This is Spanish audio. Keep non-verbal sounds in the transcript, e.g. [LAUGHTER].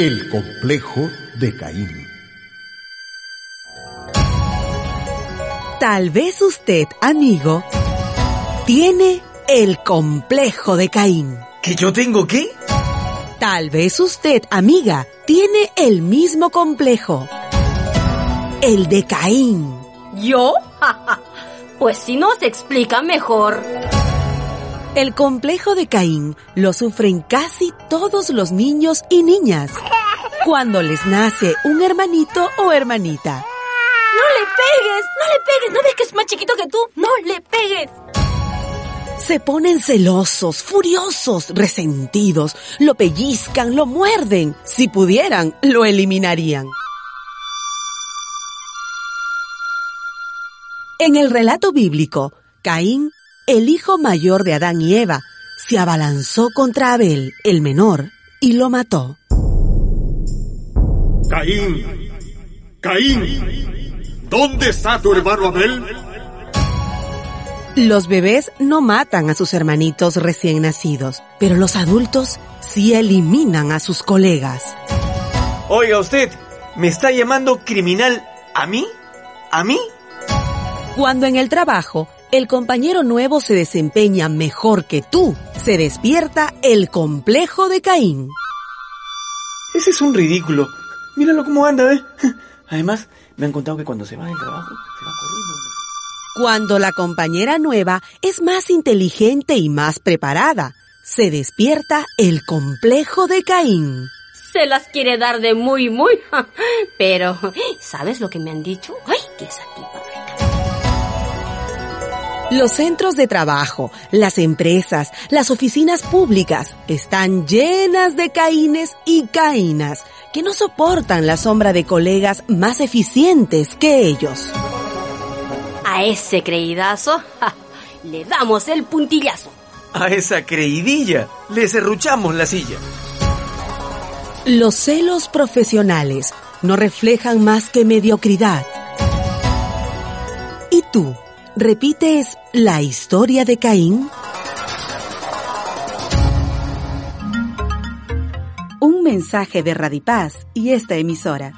El complejo de Caín. Tal vez usted, amigo, tiene el complejo de Caín. ¿Que yo tengo qué? Tal vez usted, amiga, tiene el mismo complejo. El de Caín. ¿Yo? [LAUGHS] pues si nos explica mejor. El complejo de Caín lo sufren casi todos los niños y niñas cuando les nace un hermanito o hermanita. ¡No le pegues! ¡No le pegues! ¿No ves que es más chiquito que tú? ¡No le pegues! Se ponen celosos, furiosos, resentidos, lo pellizcan, lo muerden. Si pudieran, lo eliminarían. En el relato bíblico, Caín, el hijo mayor de Adán y Eva, se abalanzó contra Abel, el menor, y lo mató. Caín, Caín, ¿dónde está tu hermano Abel? Los bebés no matan a sus hermanitos recién nacidos, pero los adultos sí eliminan a sus colegas. Oiga usted, ¿me está llamando criminal a mí? ¿A mí? Cuando en el trabajo el compañero nuevo se desempeña mejor que tú, se despierta el complejo de Caín. Ese es un ridículo. Míralo cómo anda, ¿eh? [LAUGHS] Además, me han contado que cuando se va del trabajo, se va corriendo. Cuando la compañera nueva es más inteligente y más preparada, se despierta el complejo de Caín. Se las quiere dar de muy, muy. [LAUGHS] Pero, ¿sabes lo que me han dicho? ¡Ay, que esa tipa Los centros de trabajo, las empresas, las oficinas públicas están llenas de caínes y caínas que no soportan la sombra de colegas más eficientes que ellos. A ese creídazo ja, le damos el puntillazo. A esa creidilla le serruchamos la silla. Los celos profesionales no reflejan más que mediocridad. ¿Y tú, repites la historia de Caín? Un mensaje de Radipaz y esta emisora.